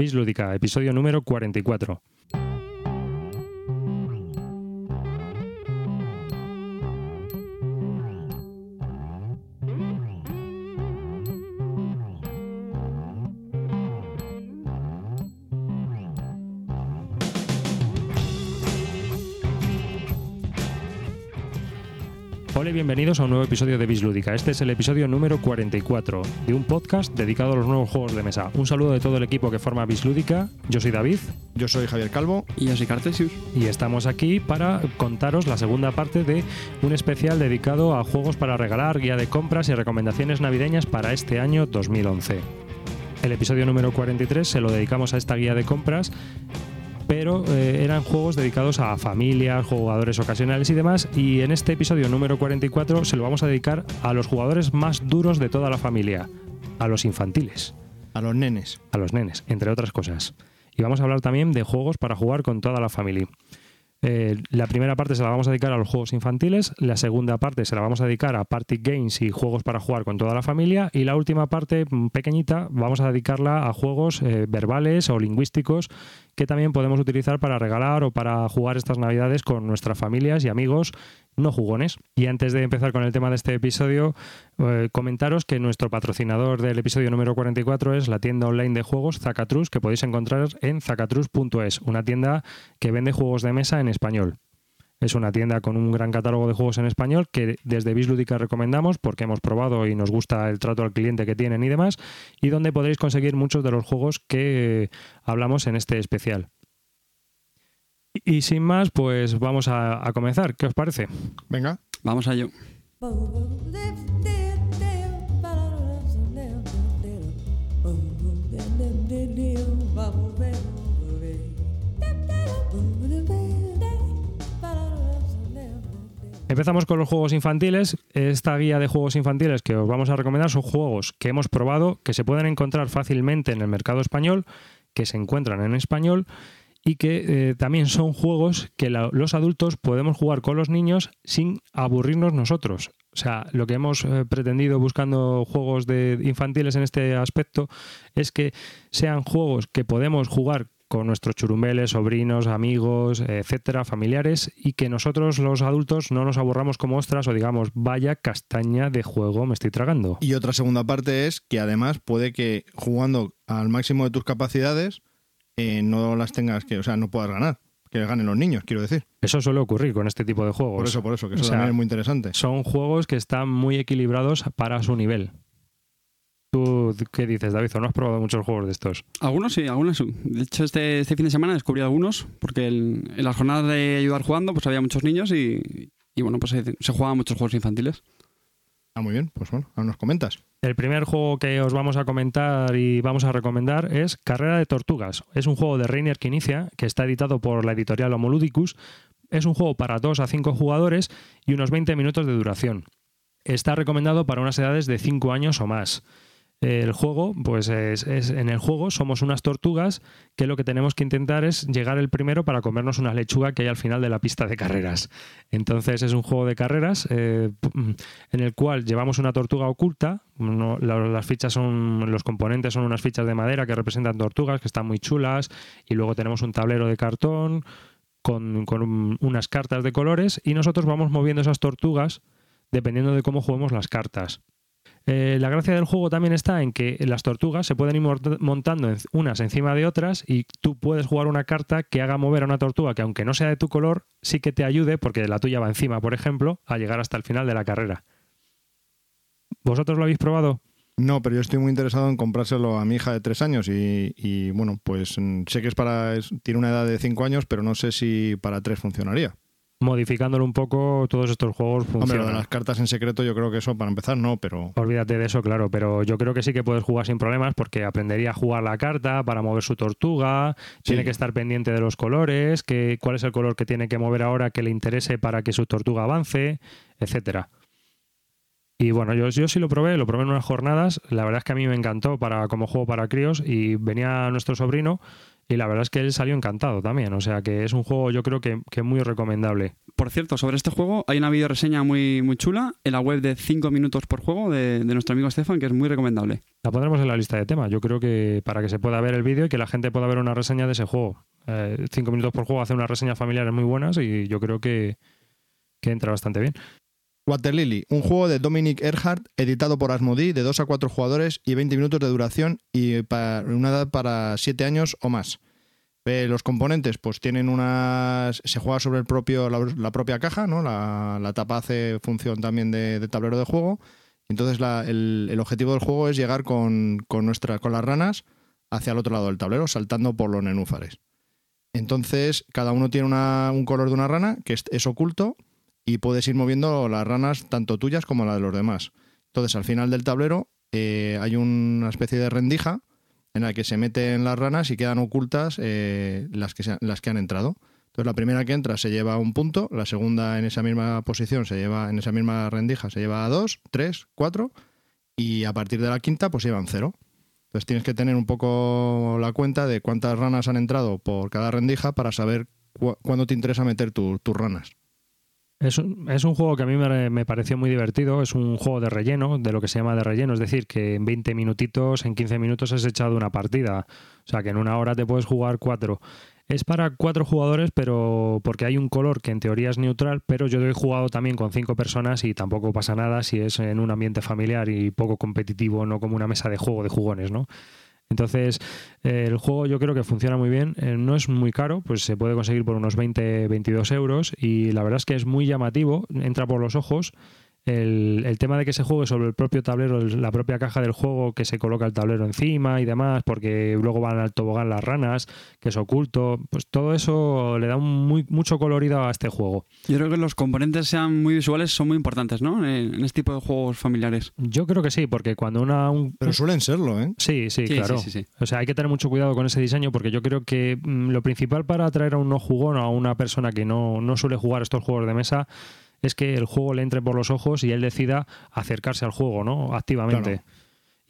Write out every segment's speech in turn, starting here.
Bis Lúdica, episodio número 44. Bienvenidos a un nuevo episodio de Bislúdica. Este es el episodio número 44 de un podcast dedicado a los nuevos juegos de mesa. Un saludo de todo el equipo que forma Bislúdica. Yo soy David Yo soy Javier Calvo. Y yo soy Cartesius. y estamos aquí para contaros la segunda parte de un especial dedicado a juegos para regalar, guía de compras y recomendaciones navideñas para este año 2011. El episodio número 43 se lo dedicamos a esta guía de compras pero eh, eran juegos dedicados a familias, jugadores ocasionales y demás. Y en este episodio número 44 se lo vamos a dedicar a los jugadores más duros de toda la familia, a los infantiles, A los nenes. a los nenes, entre otras cosas. Y vamos a hablar también de juegos para jugar con toda la familia. Eh, la primera parte se la vamos a dedicar a los juegos infantiles, la segunda parte se la vamos a dedicar a party games y juegos para jugar con toda la familia y la última parte mm, pequeñita vamos a dedicarla a juegos eh, verbales o lingüísticos que también podemos utilizar para regalar o para jugar estas navidades con nuestras familias y amigos no jugones. Y antes de empezar con el tema de este episodio, eh, comentaros que nuestro patrocinador del episodio número 44 es la tienda online de juegos Zacatrus, que podéis encontrar en zacatrus.es, una tienda que vende juegos de mesa en español. Es una tienda con un gran catálogo de juegos en español que desde Bislúdica recomendamos porque hemos probado y nos gusta el trato al cliente que tienen y demás, y donde podréis conseguir muchos de los juegos que hablamos en este especial. Y, y sin más, pues vamos a, a comenzar. ¿Qué os parece? Venga. Vamos a ello. Empezamos con los juegos infantiles. Esta guía de juegos infantiles que os vamos a recomendar son juegos que hemos probado, que se pueden encontrar fácilmente en el mercado español, que se encuentran en español y que eh, también son juegos que los adultos podemos jugar con los niños sin aburrirnos nosotros. O sea, lo que hemos eh, pretendido buscando juegos de infantiles en este aspecto es que sean juegos que podemos jugar con nuestros churumbeles, sobrinos, amigos, etcétera, familiares, y que nosotros los adultos no nos aburramos como ostras o digamos, vaya castaña de juego me estoy tragando. Y otra segunda parte es que además puede que jugando al máximo de tus capacidades eh, no las tengas que, o sea, no puedas ganar. Que ganen los niños, quiero decir. Eso suele ocurrir con este tipo de juegos. Por eso, por eso, que eso O sea, también es muy interesante. Son juegos que están muy equilibrados para su nivel. ¿Tú qué dices, David? ¿O no has probado muchos juegos de estos? Algunos sí, algunos sí. De hecho, este, este fin de semana descubrí algunos, porque el- en las jornadas de ayudar jugando, pues había muchos niños y, y bueno, pues se, se jugaban muchos juegos infantiles. Ah, muy bien. Pues bueno, ahora nos comentas. El primer juego que os vamos a comentar y vamos a recomendar es Carrera de Tortugas. Es un juego de Reiner que inicia, que está editado por la editorial Homoludicus. Es un juego para 2 a 5 jugadores y unos 20 minutos de duración. Está recomendado para unas edades de 5 años o más. El juego, pues es, es- en el juego somos unas tortugas que lo que tenemos que intentar es llegar el primero para comernos una lechuga que hay al final de la pista de carreras. Entonces es un juego de carreras eh, p- en el cual llevamos una tortuga oculta. no- la- las fichas son, los componentes son unas fichas de madera que representan tortugas que están muy chulas y luego tenemos un tablero de cartón con, con un- unas cartas de colores y nosotros vamos moviendo esas tortugas dependiendo de cómo juguemos las cartas. Eh, la gracia del juego también está en que las tortugas se pueden ir montando unas encima de otras y tú puedes jugar una carta que haga mover a una tortuga que aunque no sea de tu color, sí que te ayude, porque la tuya va encima, por ejemplo, a llegar hasta el final de la carrera. ¿Vosotros lo habéis probado? No, pero yo estoy muy interesado en comprárselo a mi hija de tres años y, bueno, pues mm, sé que es para tiene una edad de cinco años, pero no sé si para tres funcionaría. Modificándolo un poco, todos estos juegos Hombre, lo funcionan. de las cartas en secreto yo creo que eso para empezar no, pero Olvídate de eso, claro, pero yo creo que sí que puedes jugar sin problemas porque aprendería a jugar la carta para mover su tortuga, tiene que estar pendiente de los colores, que, cuál es el color que tiene que mover ahora que le interese para que su tortuga avance, etcétera. Y bueno, yo, yo sí lo probé, lo probé en unas jornadas, la verdad es que a mí me encantó para como juego para críos y venía nuestro sobrino y la verdad es que él salió encantado también, o sea que es un juego yo creo que, que muy recomendable. Por cierto, sobre este juego hay una videoreseña muy, muy chula en la web de 5 minutos por juego de, de nuestro amigo Estefan, que es muy recomendable. La pondremos en la lista de temas. Yo creo que para que se pueda ver el vídeo y que la gente pueda ver una reseña de ese juego. Eh, cinco minutos por juego hace unas reseñas familiares muy buenas y yo creo que, que entra bastante bien. Water Lily, un juego de Dominic Earhart editado por Asmodee de 2 a 4 jugadores y 20 minutos de duración y para una edad para 7 años o más. Los componentes pues tienen unas... se juega sobre el propio, la, propia caja, ¿no? La, tapa hace función también de, tablero de juego. Entonces la- el, objetivo del juego es llegar con, con, nuestra, con las ranas hacia el otro lado del tablero, saltando por los nenúfares. Entonces, cada uno tiene un color de una rana que es oculto y puedes ir moviendo las ranas, tanto tuyas como las de los demás. Entonces, al final del tablero eh, hay una especie de rendija en la que se meten las ranas y quedan ocultas eh, las, que se- las que han entrado. Entonces, la primera que entra se lleva un punto, la segunda en esa misma posición se lleva, en esa misma rendija se lleva dos, tres, cuatro, y a partir de la quinta, pues llevan cero. Entonces tienes que tener un poco la cuenta de cuántas ranas han entrado por cada rendija para saber cu- cuándo te interesa meter tu- tus ranas. Es un, es un juego que a mí me, me pareció muy divertido. Es un juego de relleno, de lo que se llama de relleno. Es decir, que en 20 minutitos, en 15 minutos has echado una partida. O sea, que en una hora te puedes jugar cuatro. Es para cuatro jugadores, pero porque hay un color que en teoría es neutral, pero yo he jugado también con cinco personas y tampoco pasa nada si es en un ambiente familiar y poco competitivo, no como una mesa de juego de jugones, ¿no? Entonces, el juego yo creo que funciona muy bien. Eh, no es muy caro, pues se puede conseguir por unos 20-22 euros. Y la verdad es que es muy llamativo, entra por los ojos. El, el tema de que se juegue sobre el propio tablero, la propia caja del juego, que se coloca el tablero encima y demás, porque luego van al tobogán las ranas, que es oculto, pues todo eso le da un muy, mucho colorido a este juego. Yo creo que los componentes sean muy visuales son muy importantes, ¿no? En, en este tipo de juegos familiares. Yo creo que sí, porque cuando una, un, Pero suelen serlo, ¿eh? Sí, sí, Sí, claro. sí, sí, sí. O sea, hay que tener mucho cuidado con ese diseño porque yo creo que mm, lo principal para atraer a un no jugón o a una persona que no, no suele jugar estos juegos de mesa es que el juego le entre por los ojos y él decida acercarse al juego, ¿no? Activamente. Claro.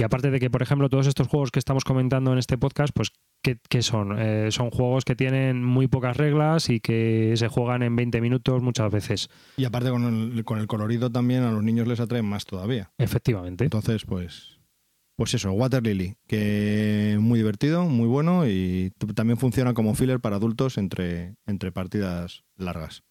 Y aparte de que, por ejemplo, todos estos juegos que estamos comentando en este podcast, pues, ¿qué, qué son? Eh, son juegos que tienen muy pocas reglas y que se juegan en 20 minutos muchas veces. Y aparte con el, con el colorido también a los niños les atraen más todavía. Efectivamente. Entonces, pues, pues eso, Water Lily, que muy divertido, muy bueno y también funciona como filler para adultos entre, entre partidas largas.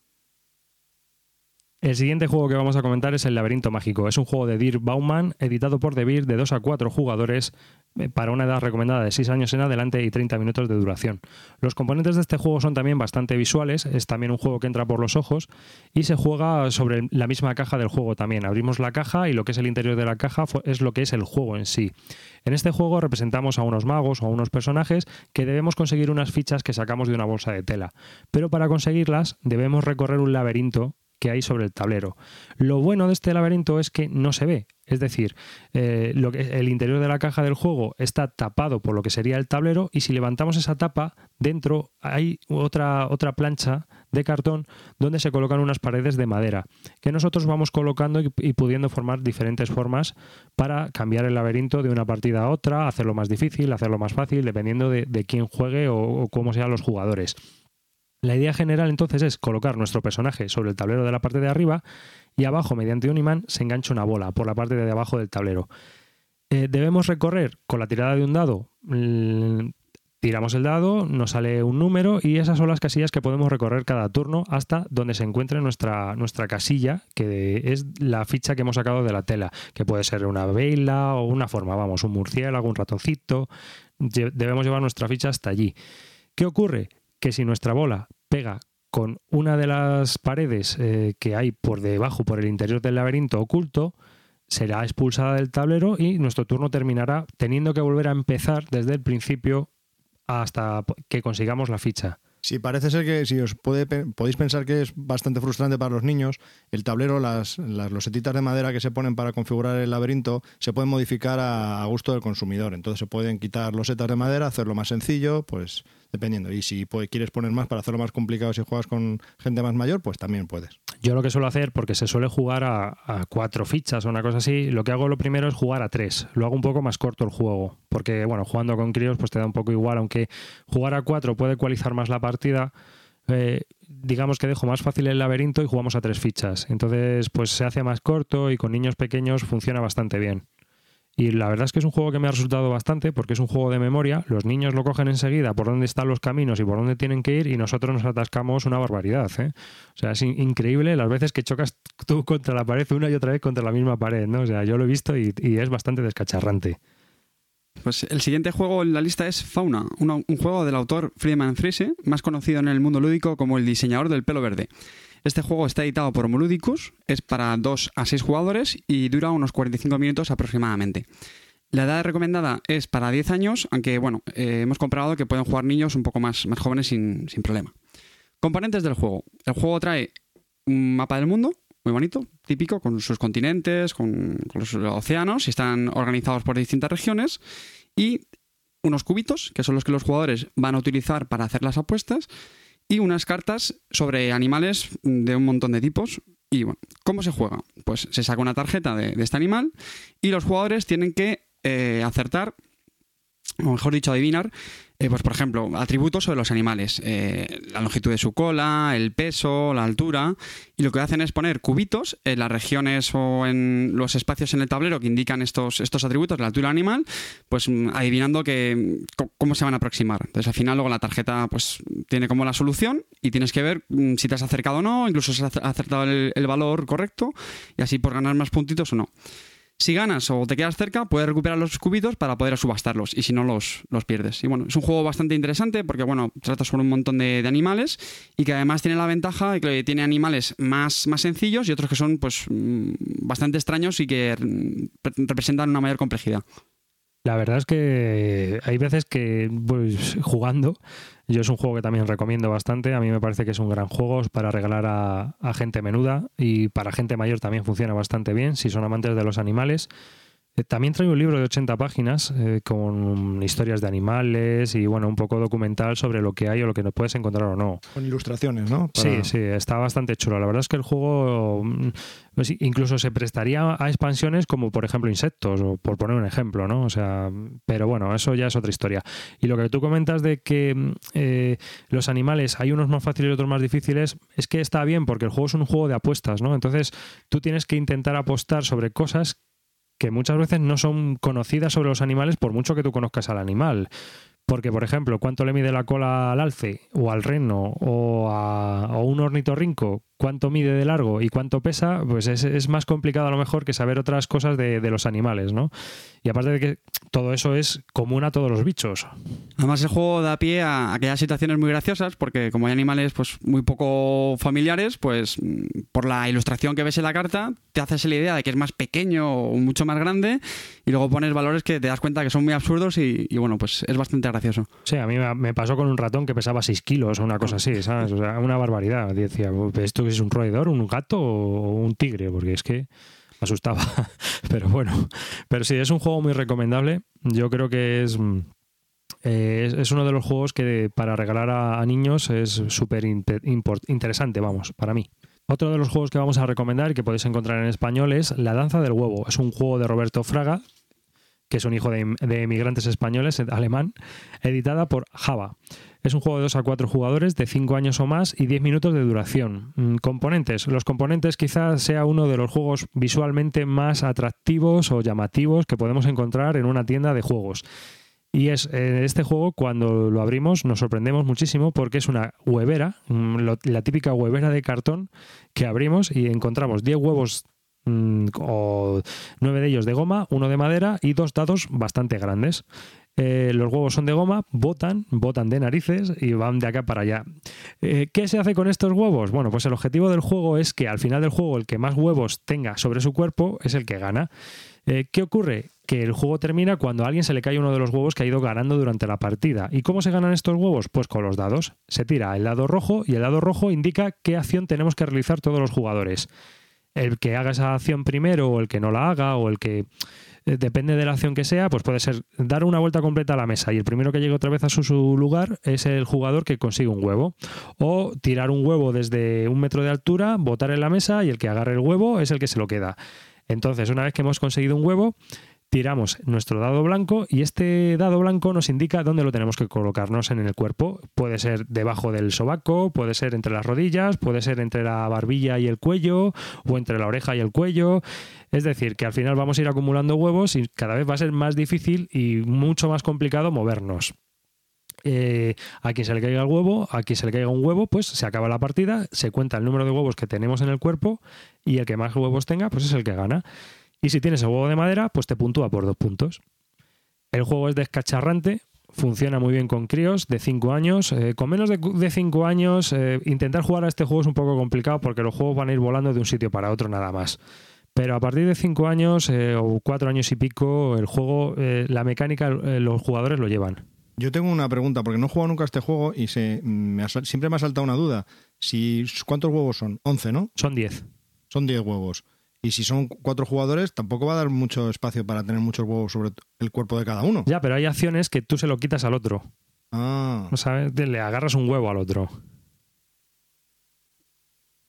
El siguiente juego que vamos a comentar es El laberinto mágico. Es un juego de Dirk Bauman, editado por Beer de 2 a 4 jugadores eh, para una edad recomendada de 6 años en adelante y 30 minutos de duración. Los componentes de este juego son también bastante visuales, es también un juego que entra por los ojos y se juega sobre la misma caja del juego también. Abrimos la caja y lo que es el interior de la caja es lo que es el juego en sí. En este juego representamos a unos magos o a unos personajes que debemos conseguir unas fichas que sacamos de una bolsa de tela. Pero para conseguirlas debemos recorrer un laberinto que hay sobre el tablero. Lo bueno de este laberinto es que no se ve, es decir, eh, el interior de la caja del juego está tapado por lo que sería el tablero y si levantamos esa tapa, dentro hay otra, otra plancha de cartón donde se colocan unas paredes de madera que nosotros vamos colocando y, pudiendo formar diferentes formas para cambiar el laberinto de una partida a otra, hacerlo más difícil, hacerlo más fácil, dependiendo de, quién juegue o cómo sean los jugadores. La idea general entonces es colocar nuestro personaje sobre el tablero de la parte de arriba y abajo, mediante un imán, se engancha una bola por la parte de abajo del tablero. Eh, debemos recorrer con la tirada de un dado. mm, Tiramos el dado, nos sale un número y esas son las casillas que podemos recorrer cada turno hasta donde se encuentre nuestra, nuestra casilla, que es la ficha que hemos sacado de la tela, que puede ser una vela o una forma, vamos, un murciélago, un ratoncito. Debemos llevar nuestra ficha hasta allí. ¿Qué ocurre? Que si nuestra bola pega con una de las paredes eh, que hay por debajo, por el interior del laberinto oculto, será expulsada del tablero y nuestro turno terminará teniendo que volver a empezar desde el principio hasta que consigamos la ficha. Sí, parece ser que si os puede, podéis pensar que es bastante frustrante para los niños, el tablero, las, las losetitas de madera que se ponen para configurar el laberinto, se pueden modificar a, gusto del consumidor. Entonces se pueden quitar losetas de madera, hacerlo más sencillo, pues dependiendo. Y si quieres poner más para hacerlo más complicado si juegas con gente más mayor, pues también puedes. Yo lo que suelo hacer, porque se suele jugar a, a cuatro fichas o una cosa así, lo que hago lo primero es jugar a tres. Lo hago un poco más corto el juego, porque bueno, jugando con críos pues te da un poco igual, aunque jugar a cuatro puede ecualizar más la partida. Eh, digamos que dejo más fácil el laberinto y jugamos a tres fichas. Entonces, pues se hace más corto y con niños pequeños funciona bastante bien. Y la verdad es que es un juego que me ha resultado bastante porque es un juego de memoria. Los niños lo cogen enseguida por dónde están los caminos y por dónde tienen que ir y nosotros nos atascamos una barbaridad. ¿eh? O sea, es in- increíble las veces que chocas tú contra la pared una y otra vez contra la misma pared. ¿no? O sea, yo lo he visto y, y es bastante descacharrante. Pues el siguiente juego en la lista es Fauna, una- un juego del autor Friedemann Friese, más conocido en el mundo lúdico como el diseñador del pelo verde. Este juego está editado por Moludicus, es para 2 a 6 jugadores y dura unos 45 minutos aproximadamente. La edad recomendada es para 10 años, aunque bueno, eh, hemos comprobado que pueden jugar niños un poco más, más jóvenes sin, sin problema. Componentes del juego. El juego trae un mapa del mundo, muy bonito, típico, con sus continentes, con, con los océanos, y están organizados por distintas regiones, y unos cubitos, que son los que los jugadores van a utilizar para hacer las apuestas, y unas cartas sobre animales de un montón de tipos. Y bueno, ¿cómo se juega? Pues se saca una tarjeta de, este animal y los jugadores tienen que eh, acertar, o mejor dicho, adivinar, eh, pues por ejemplo, atributos sobre los animales, eh, la longitud de su cola, el peso, la altura, y lo que hacen es poner cubitos en las regiones o en los espacios en el tablero que indican estos, estos atributos, la altura animal, pues mm, adivinando que, cómo se van a aproximar. Entonces al final luego la tarjeta pues tiene como la solución y tienes que ver mm, si te has acercado o no, incluso si has acertado el, el valor correcto y así por ganar más puntitos o no. Si ganas o te quedas cerca, puedes recuperar los cubitos para poder subastarlos y si no los, los pierdes. Y bueno, es un juego bastante interesante porque bueno, trata sobre un montón de, animales y que además tiene la ventaja de que tiene animales más, más sencillos y otros que son pues mm, bastante extraños y que mm, representan una mayor complejidad. La verdad es que hay veces que, pues, jugando, yo es un juego que también recomiendo bastante. A mí me parece que es un gran juego para regalar a, a gente menuda y para gente mayor también funciona bastante bien si son amantes de los animales. Eh, También traigo un libro de 80 páginas eh, con historias de animales y bueno, un poco documental sobre lo que hay o lo que no puedes encontrar o no. Con ilustraciones, ¿no? Sí, Para- sí, está bastante chulo. La verdad es que el juego mm, pues, incluso se prestaría a expansiones como por ejemplo insectos, o por poner un ejemplo, ¿no? O sea, pero bueno, eso ya es otra historia. Y lo que tú comentas de que mm, eh, los animales hay unos más fáciles y otros más difíciles, es que está bien porque el juego es un juego de apuestas, ¿no? Entonces tú tienes que intentar apostar sobre cosas que muchas veces no son conocidas sobre los animales por mucho que tú conozcas al animal. Porque, por ejemplo, cuánto le mide la cola al alce o al reno o a, o un ornitorrinco, cuánto mide de largo y cuánto pesa, pues es, es más complicado a lo mejor que saber otras cosas de, de los animales, ¿no? Y aparte de que todo eso es común a todos los bichos. Además, el juego da pie a aquellas situaciones muy graciosas, porque como hay animales pues muy poco familiares, pues por la ilustración que ves en la carta, te haces la idea de que es más pequeño o mucho más grande, y luego pones valores que te das cuenta que son muy absurdos y, y, bueno, pues es bastante gracioso. Sí, a mí me- pasó con un ratón que pesaba 6 kilos o una cosa así, ¿sabes? O sea, una barbaridad. Decía, ¿esto es un roedor, un gato o un tigre? Porque es que me asustaba. Pero bueno, pero sí, es un juego muy recomendable. Yo creo que es... mm, eh, es, uno de los juegos que para regalar a, niños es súper interesante, vamos, para mí. Otro de los juegos que vamos a recomendar y que podéis encontrar en español es La Danza del Huevo. Es un juego de Roberto Fraga, que es un hijo de, emigrantes españoles, alemán, editada por Java. Es un juego de 2 a 4 jugadores de 5 años o más y 10 minutos de duración. Mm, Componentes. Los componentes quizás sea uno de los juegos visualmente más atractivos o llamativos que podemos encontrar en una tienda de juegos. Y es eh, este juego, cuando lo abrimos, nos sorprendemos muchísimo porque es una huevera, mm, la típica huevera de cartón que abrimos y encontramos 10 huevos mm, o 9 de ellos de goma, uno de madera y dos dados bastante grandes. Eh, los huevos son de goma, botan, botan de narices y van de acá para allá. Eh, ¿Qué se hace con estos huevos? Bueno, pues el objetivo del juego es que al final del juego el que más huevos tenga sobre su cuerpo es el que gana. Eh, ¿Qué ocurre? Que el juego termina cuando a alguien se le cae uno de los huevos que ha ido ganando durante la partida. ¿Y cómo se ganan estos huevos? Pues con los dados. Se tira el dado rojo y el dado rojo indica qué acción tenemos que realizar todos los jugadores. El que haga esa acción primero o el que no la haga o el que eh, depende de la acción que sea, pues puede ser dar una vuelta completa a la mesa y el primero que llegue otra vez a su, su lugar es el jugador que consigue un huevo. O tirar un huevo desde un metro de altura, botar en la mesa y el que agarre el huevo es el que se lo queda. Entonces, una vez que hemos conseguido un huevo, tiramos nuestro dado blanco y este dado blanco nos indica dónde lo tenemos que colocarnos en el cuerpo. Puede ser debajo del sobaco, puede ser entre las rodillas, puede ser entre la barbilla y el cuello o entre la oreja y el cuello. Es decir, que al final vamos a ir acumulando huevos y cada vez va a ser más difícil y mucho más complicado movernos. Eh, a quien se le caiga el huevo, a quien se le caiga un huevo, pues se acaba la partida, se cuenta el número de huevos que tenemos en el cuerpo y el que más huevos tenga, pues es el que gana. Y si tienes el huevo de madera, pues te puntúa por dos puntos. El juego es descacharrante, funciona muy bien con críos de 5 años. Eh, con menos de 5 años, eh, intentar jugar a este juego es un poco complicado porque los juegos van a ir volando de un sitio para otro nada más. Pero a partir de 5 años o 4 años y pico, el juego, la mecánica, los jugadores lo llevan. Yo tengo una pregunta, porque no he jugado nunca a este juego y se, me siempre me ha saltado una duda. Si, ¿Cuántos huevos son? 11, ¿no? Son 10. Son 10 huevos. Y si son cuatro jugadores, tampoco va a dar mucho espacio para tener muchos huevos sobre el cuerpo de cada uno. Ya, pero hay acciones que tú se lo quitas al otro. Ah. ¿Sabes? Le agarras un huevo al otro.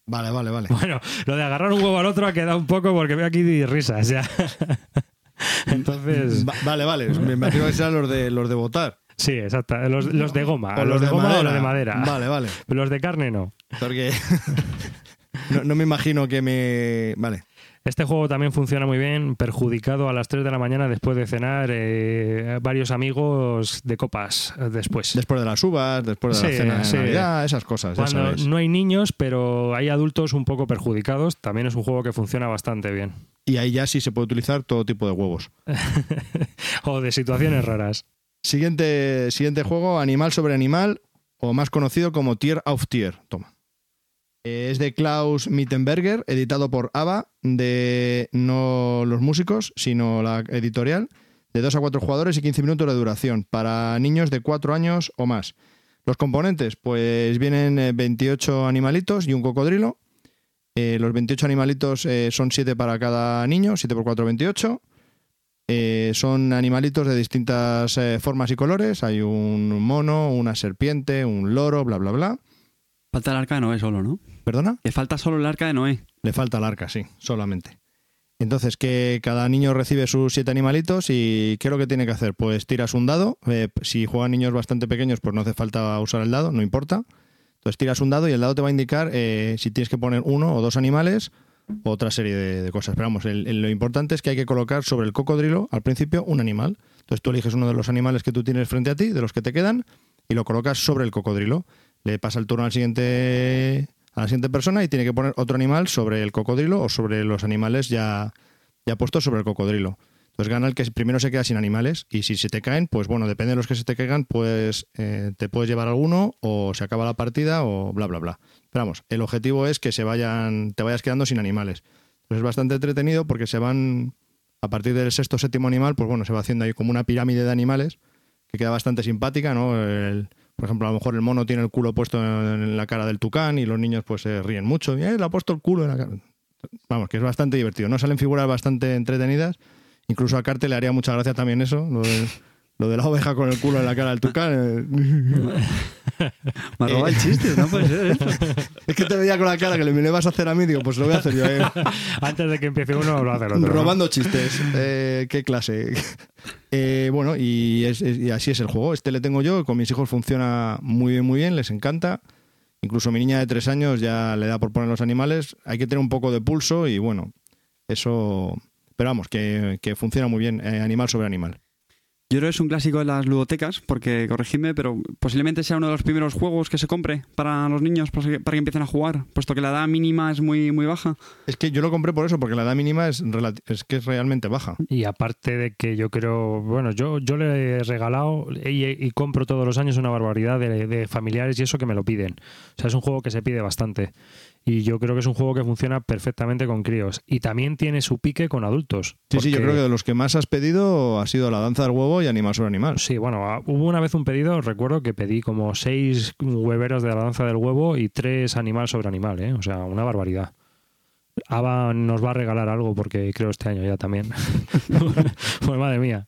Vale, vale, vale. Bueno, lo de agarrar un huevo al otro ha quedado un poco porque veo aquí risas ya. Entonces. vale, vale. Me imagino que serán los de, los de votar. Sí, exacto. Los, de goma. los, de, goma o los de madera. Vale, vale. Los de carne no. Porque no, me imagino que me... Vale. Este juego también funciona muy bien, perjudicado a las 3 de la mañana después de cenar, eh, varios amigos de copas después. Después de las uvas, después de la cena de Navidad, esas cosas. Cuando no hay niños, pero hay adultos un poco perjudicados, también es un juego que funciona bastante bien. Y ahí ya sí se puede utilizar todo tipo de huevos. o de situaciones raras. Siguiente, siguiente juego, Animal sobre Animal, o más conocido como Tier of Tier. Toma. Es de Klaus Mittenberger, editado por ABBA, de no los músicos, sino la editorial, de 2 a 4 jugadores y 15 minutos de duración, para niños de 4 años o más. Los componentes, pues vienen 28 eh, animalitos y un cocodrilo. Eh, los 28 animalitos eh, son 7 para cada niño, 7 por 4, 28. Eh, son animalitos de distintas formas y colores. Hay un mono, una serpiente, un loro, bla, bla, bla. Falta el arca de Noé solo, ¿no? ¿Perdona? Le falta solo el arca de Noé. Le falta el arca, sí, solamente. Entonces, que cada niño recibe sus siete animalitos y ¿qué es lo que tiene que hacer? Pues tiras un dado. Eh, si juegan niños bastante pequeños, pues no hace falta usar el dado, no importa. Entonces tiras un dado y el dado te va a indicar si tienes que poner uno o dos animales otra serie de, cosas. Pero vamos, lo importante es que hay que colocar sobre el cocodrilo al principio un animal. Entonces tú eliges uno de los animales que tú tienes frente a ti, de los que te quedan, y lo colocas sobre el cocodrilo. Le pasa el turno al siguiente, a la siguiente persona y tiene que poner otro animal sobre el cocodrilo o sobre los animales ya, ya puestos sobre el cocodrilo. Entonces gana el que primero se queda sin animales y si se te caen, pues bueno, depende de los que se te caigan, pues eh, te puedes llevar alguno o se acaba la partida o bla, bla, bla. Pero vamos, el objetivo es que se vayan, te vayas quedando sin animales. Entonces es bastante entretenido porque se van, a partir del sexto séptimo animal, pues bueno, se va haciendo ahí como una pirámide de animales que queda bastante simpática, ¿no? Por ejemplo, a lo mejor el mono tiene el culo puesto en la cara del tucán y los niños pues se ríen mucho. Y, eh, le ha puesto el culo en la cara. Vamos, que es bastante divertido. No salen figuras bastante entretenidas Incluso a Carte le haría mucha gracia también eso, lo de, la oveja con el culo en la cara del tucán. Eh. Me ha robado el chiste, no puede ser esto. Es que te veía con la cara que le, vas a hacer a mí, digo, pues lo voy a hacer yo. Eh. Antes de que empiece uno, lo hace el otro. Robando chistes. Eh, qué clase. bueno, y, y, así es el juego. Este le tengo yo, con mis hijos funciona muy bien, muy bien, les encanta. Incluso mi niña de tres años ya le da por poner los animales. Hay que tener un poco de pulso y bueno, eso pero vamos, que, funciona muy bien, eh, animal sobre animal. Yo creo que es un clásico de las ludotecas, porque corregidme, pero posiblemente sea uno de los primeros juegos que se compre para los niños, para que empiecen a jugar, puesto que la edad mínima es muy, muy baja. Es que yo lo compré por eso, porque la edad mínima es, es que es realmente baja. Y aparte de que yo creo, bueno, yo, yo le he regalado y, compro todos los años una barbaridad de, de familiares y eso que me lo piden. O sea, es un juego que se pide bastante. Y yo creo que es un juego que funciona perfectamente con críos. Y también tiene su pique con adultos. Sí, sí, yo creo que de los que más has pedido ha sido la danza del huevo y animal sobre animal. Sí, bueno, ah, hubo una vez un pedido, recuerdo que pedí como seis hueveros de la danza del huevo y tres animal sobre animal, ¿eh? O sea, una barbaridad. Ava nos va a regalar algo porque creo este año ya también. pues madre mía.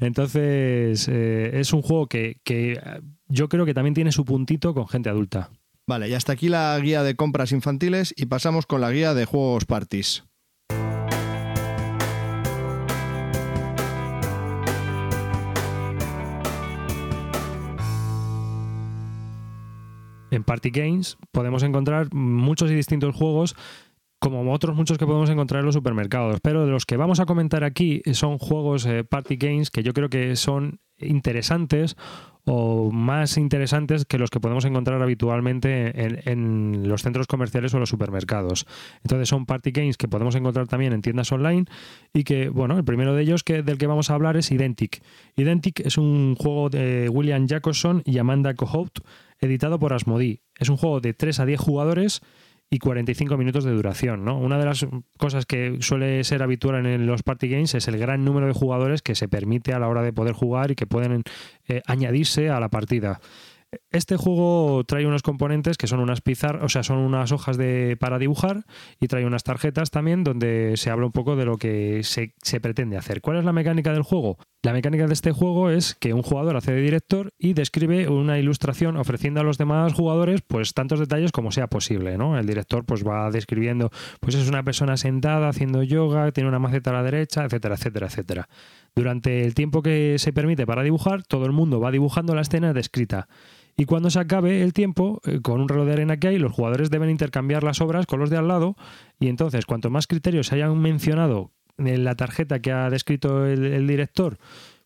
Entonces, eh, es un juego que, que yo creo que también tiene su puntito con gente adulta. Vale, y hasta aquí la guía de compras infantiles y pasamos con la guía de juegos parties. En Party Games podemos encontrar muchos y distintos juegos como otros muchos que podemos encontrar en los supermercados. Pero de los que vamos a comentar aquí son juegos eh, Party Games que yo creo que son interesantes o más interesantes que los que podemos encontrar habitualmente en, los centros comerciales o los supermercados. Entonces son party games que podemos encontrar también en tiendas online y que, bueno, el primero de ellos que, del que vamos a hablar es Identic. Identic es un juego de William Jacobson y Amanda Cohout editado por Asmodee. Es un juego de 3 a 10 jugadores y 45 minutos de duración. ¿no? Una de las cosas que suele ser habitual en los party games es el gran número de jugadores que se permite a la hora de poder jugar y que pueden eh, añadirse a la partida. Este juego trae unos componentes que son unas pizarras, o sea, son unas hojas de, para dibujar y trae unas tarjetas también donde se habla un poco de lo que se, pretende hacer. ¿Cuál es la mecánica del juego? La mecánica de este juego es que un jugador hace de director y describe una ilustración ofreciendo a los demás jugadores pues tantos detalles como sea posible, ¿no? El director pues va describiendo, pues es una persona sentada haciendo yoga, tiene una maceta a la derecha, etcétera, etcétera, etcétera. Durante el tiempo que se permite para dibujar, todo el mundo va dibujando la escena descrita. Y cuando se acabe el tiempo, eh, con un reloj de arena que hay, los jugadores deben intercambiar las obras con los de al lado. Y entonces, cuanto más criterios hayan mencionado en la tarjeta que ha descrito el, director,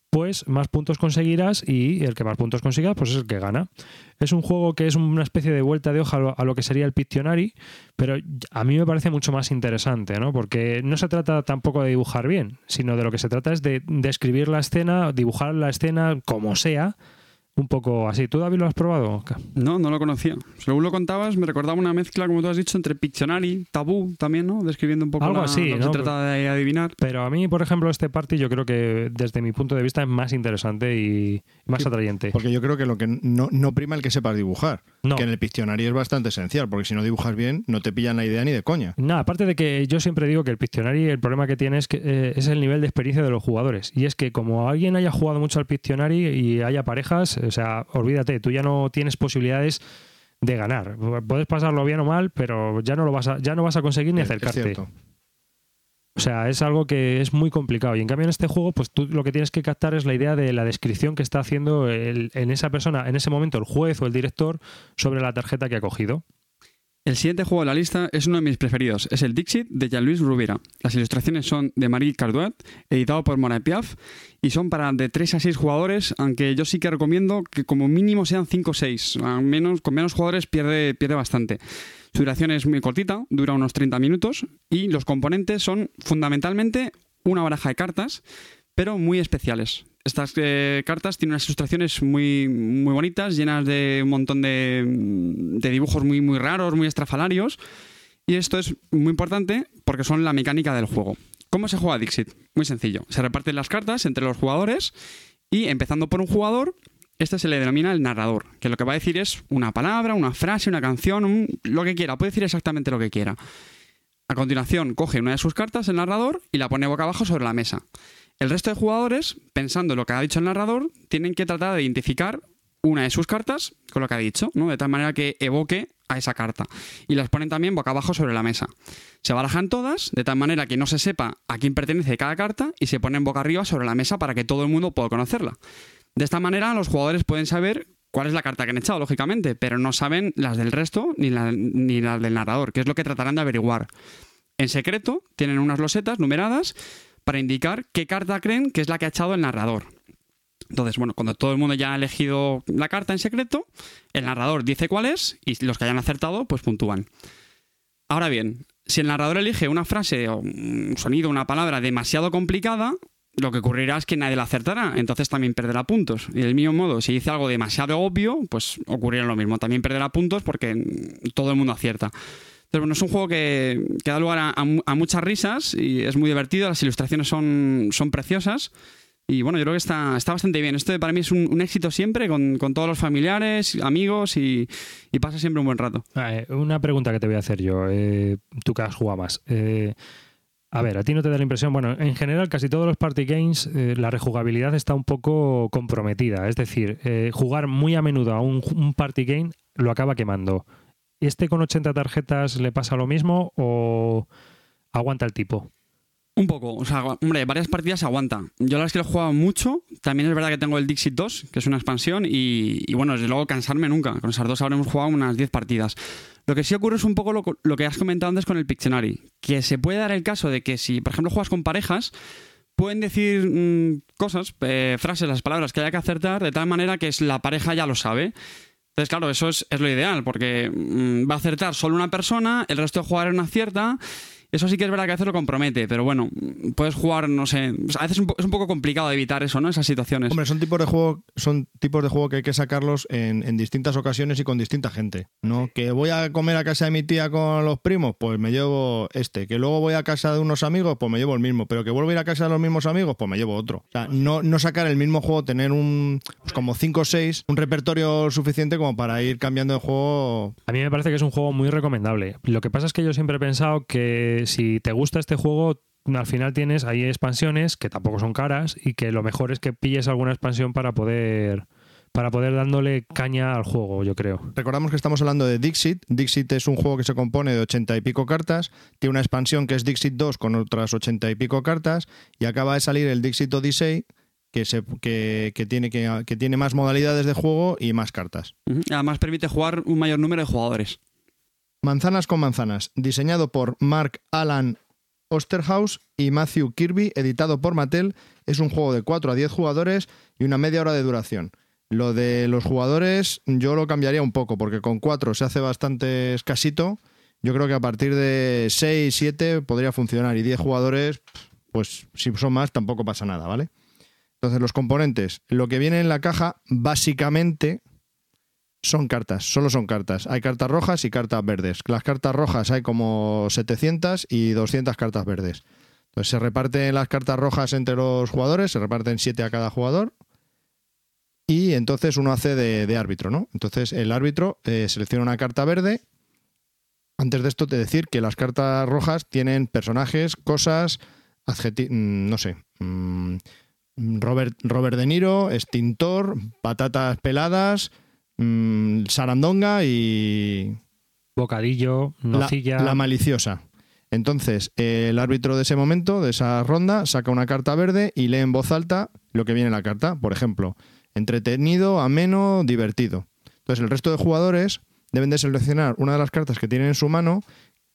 pues más puntos conseguirás y el que más puntos consiga pues es el que gana. Es un juego que es una especie de vuelta de hoja a lo, a lo, que sería el Pictionary, pero a mí me parece mucho más interesante, ¿no? Porque no se trata tampoco de dibujar bien, sino de lo que se trata es de describir la escena, dibujar la escena como sea, un poco así. ¿Tú, David, lo has probado? No, no lo conocía. Según lo contabas, me recordaba una mezcla, como tú has dicho, entre Pictionary, Tabú también, ¿no? Describiendo un poco Algo la, así, lo que ¿no? se trata de adivinar. Pero a mí, por ejemplo, este party yo creo que desde mi punto de vista es más interesante y más atrayente. Porque yo creo que lo que no, no prima el que sepas dibujar. No. Que en el Pictionary es bastante esencial, porque si no dibujas bien, no te pillan la idea ni de coña. Nada, aparte de que yo siempre digo que el Pictionary, el problema que tiene es que eh, es el nivel de experiencia de los jugadores. Y es que como alguien haya jugado mucho al Pictionary y haya parejas, o sea, olvídate, tú ya no tienes posibilidades de ganar. Puedes pasarlo bien o mal, pero ya no lo vas a, ya no vas a conseguir ni es acercarte. cierto. O sea, es algo que es muy complicado. Y en cambio en este juego, pues tú lo que tienes que captar es la idea de la descripción que está haciendo el- en esa persona, en ese momento, el juez o el director sobre la tarjeta que ha cogido. El siguiente juego de la lista es uno de mis preferidos. Es el Dixit de Jean-Louis Rubira. Las ilustraciones son de Marie Carduat, editado por Monet Piaf, y son para de 3 a 6 jugadores, aunque yo sí que recomiendo que como mínimo sean 5 o 6. Al menos, con menos jugadores pierde, pierde bastante. Su duración es muy cortita, dura unos 30 minutos, y los componentes son fundamentalmente una baraja de cartas, pero muy especiales. Estas eh, cartas tienen unas ilustraciones muy, muy bonitas, llenas de un montón de, de dibujos muy, muy raros, muy estrafalarios. Y esto es muy importante porque son la mecánica del juego. ¿Cómo se juega Dixit? Muy sencillo. Se reparten las cartas entre los jugadores y empezando por un jugador, este se le denomina el narrador, que lo que va a decir es una palabra, una frase, una canción, lo que quiera. Puede decir exactamente lo que quiera. A continuación, coge una de sus cartas, el narrador, y la pone boca abajo sobre la mesa. El resto de jugadores, pensando en lo que ha dicho el narrador, tienen que tratar de identificar una de sus cartas con lo que ha dicho, ¿no? De tal manera que evoque a esa carta. Y las ponen también boca abajo sobre la mesa. Se barajan todas, de tal manera que no se sepa a quién pertenece cada carta, y se ponen boca arriba sobre la mesa para que todo el mundo pueda conocerla. De esta manera, los jugadores pueden saber cuál es la carta que han echado, lógicamente, pero no saben las del resto ni, ni las del narrador, que es lo que tratarán de averiguar. En secreto, tienen unas losetas numeradas para indicar qué carta creen que es la que ha echado el narrador. Entonces, bueno, cuando todo el mundo ya ha elegido la carta en secreto, el narrador dice cuál es y los que hayan acertado, pues puntúan. Ahora bien, si el narrador elige una frase o un sonido, una palabra demasiado complicada, lo que ocurrirá es que nadie la acertará, entonces también perderá puntos. Y del mismo modo, si dice algo demasiado obvio, pues ocurrirá lo mismo, también perderá puntos porque todo el mundo acierta. Entonces, bueno, es un juego que, que da lugar a, a mu- a muchas risas y es muy divertido, las ilustraciones son, son preciosas. Y bueno, yo creo que está, está bastante bien. Esto para mí es un, éxito siempre, con, con todos los familiares, amigos y, pasa siempre un buen rato. Una pregunta que te voy a hacer yo, eh, tú que has jugado más. Eh, a ver, a ti no te da la impresión, bueno, en general casi todos los party games eh, la rejugabilidad está un poco comprometida, es decir, eh, jugar muy a menudo a un, party game lo acaba quemando. ¿Este con 80 tarjetas le pasa lo mismo o aguanta el tipo? Un poco, o sea, hombre, varias partidas se aguanta. Yo la verdad es que lo he jugado mucho. También es verdad que tengo el Dixit 2, que es una expansión, y, y bueno, desde luego cansarme nunca. Con esas dos habremos jugado unas 10 partidas. Lo que sí ocurre es un poco lo, lo que has comentado antes con el Pictionary, que se puede dar el caso de que si, por ejemplo, juegas con parejas, pueden decir mm, cosas, eh, frases, las palabras que haya que acertar de tal manera que la pareja ya lo sabe. Entonces, claro, eso es, es lo ideal, porque mm, va a acertar solo una persona, el resto de jugadores no acierta. Eso sí que es verdad que a veces lo compromete, pero bueno, puedes jugar, no sé. A veces es un, po- es un poco complicado evitar eso, ¿no? Esas situaciones. Hombre, son tipos de juego, son tipos de juego que hay que sacarlos en, en distintas ocasiones y con distinta gente. ¿No? Que voy a comer a casa de mi tía con los primos, pues me llevo este. Que luego voy a casa de unos amigos, pues me llevo el mismo. Pero que vuelvo a ir a casa de los mismos amigos, pues me llevo otro. O sea, no, no sacar el mismo juego, tener un pues como 5 o 6, un repertorio suficiente como para ir cambiando de juego. A mí me parece que es un juego muy recomendable. Lo que pasa es que yo siempre he pensado que si te gusta este juego, al final tienes ahí expansiones que tampoco son caras y que lo mejor es que pilles alguna expansión para poder para poder dándole caña al juego, yo creo. Recordamos que estamos hablando de Dixit. Dixit es un juego que se compone de 80 y pico cartas. Tiene una expansión que es Dixit 2 con otras 80 y pico cartas. Y acaba de salir el Dixit Odyssey, que, se, que, que tiene, que, que tiene más modalidades de juego y más cartas. Además permite jugar un mayor número de jugadores. Manzanas con manzanas, diseñado por Mark Alan Osterhaus y Matthew Kirby, editado por Mattel, es un juego de 4 a 10 jugadores y una media hora de duración. Lo de los jugadores yo lo cambiaría un poco, porque con 4 se hace bastante escasito. Yo creo que a partir de 6, 7 podría funcionar y 10 jugadores, pues si son más tampoco pasa nada, ¿vale? Entonces los componentes, lo que viene en la caja básicamente son cartas, solo son cartas. Hay cartas rojas y cartas verdes. Las cartas rojas hay como 700 y 200 cartas verdes. Entonces se reparten las cartas rojas entre los jugadores, se reparten 7 a cada jugador. Y entonces uno hace de, árbitro, ¿no? Entonces el árbitro eh, selecciona una carta verde. Antes de esto te decir que las cartas rojas tienen personajes, cosas, mm, no sé, mm, Robert, Robert De Niro, extintor, patatas peladas, mm, sarandonga y Bocadillo, la, nocilla. la maliciosa. Entonces, eh, el árbitro de ese momento, de esa ronda, saca una carta verde y lee en voz alta lo que viene en la carta. Por ejemplo, entretenido, ameno, divertido. Entonces, el resto de jugadores deben de seleccionar una de las cartas que tienen en su mano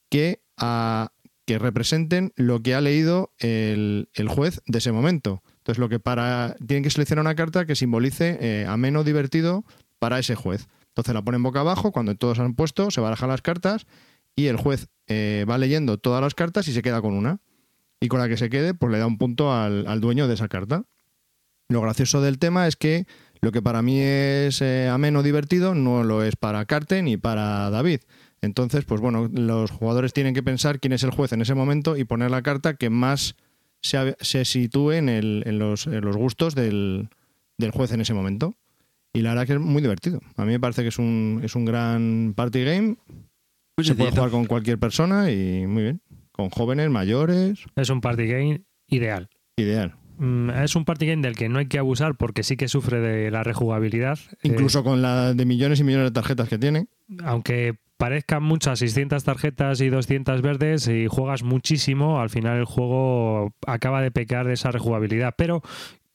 que, ah, que representen lo que ha leído el, el juez de ese momento. Entonces, lo que para. Tienen que seleccionar una carta que simbolice eh, ameno, divertido para ese juez. Entonces la ponen boca abajo, cuando todos han puesto, se barajan las cartas y el juez eh, va leyendo todas las cartas y se queda con una. Y con la que se quede, pues le da un punto al, al dueño de esa carta. Lo gracioso del tema es que lo que para mí es eh, ameno divertido no lo es para Carte ni para David. Entonces, pues bueno, los jugadores tienen que pensar quién es el juez en ese momento y poner la carta que más se, se sitúe en, los, los gustos del, del juez en ese momento. Y la verdad que es muy divertido. A mí me parece que es un, es un gran party game. Muy Se puede jugar con cualquier persona y muy bien. Con jóvenes, mayores, Es un party game ideal. ideal. Mm, Es un party game del que no hay que abusar porque sí que sufre de la rejugabilidad. Eh, Incluso con la de millones y millones de tarjetas que tiene. aunque parezcan muchas 600 tarjetas y 200 verdes y juegas muchísimo, al final el juego acaba de pecar de esa rejugabilidad. Pero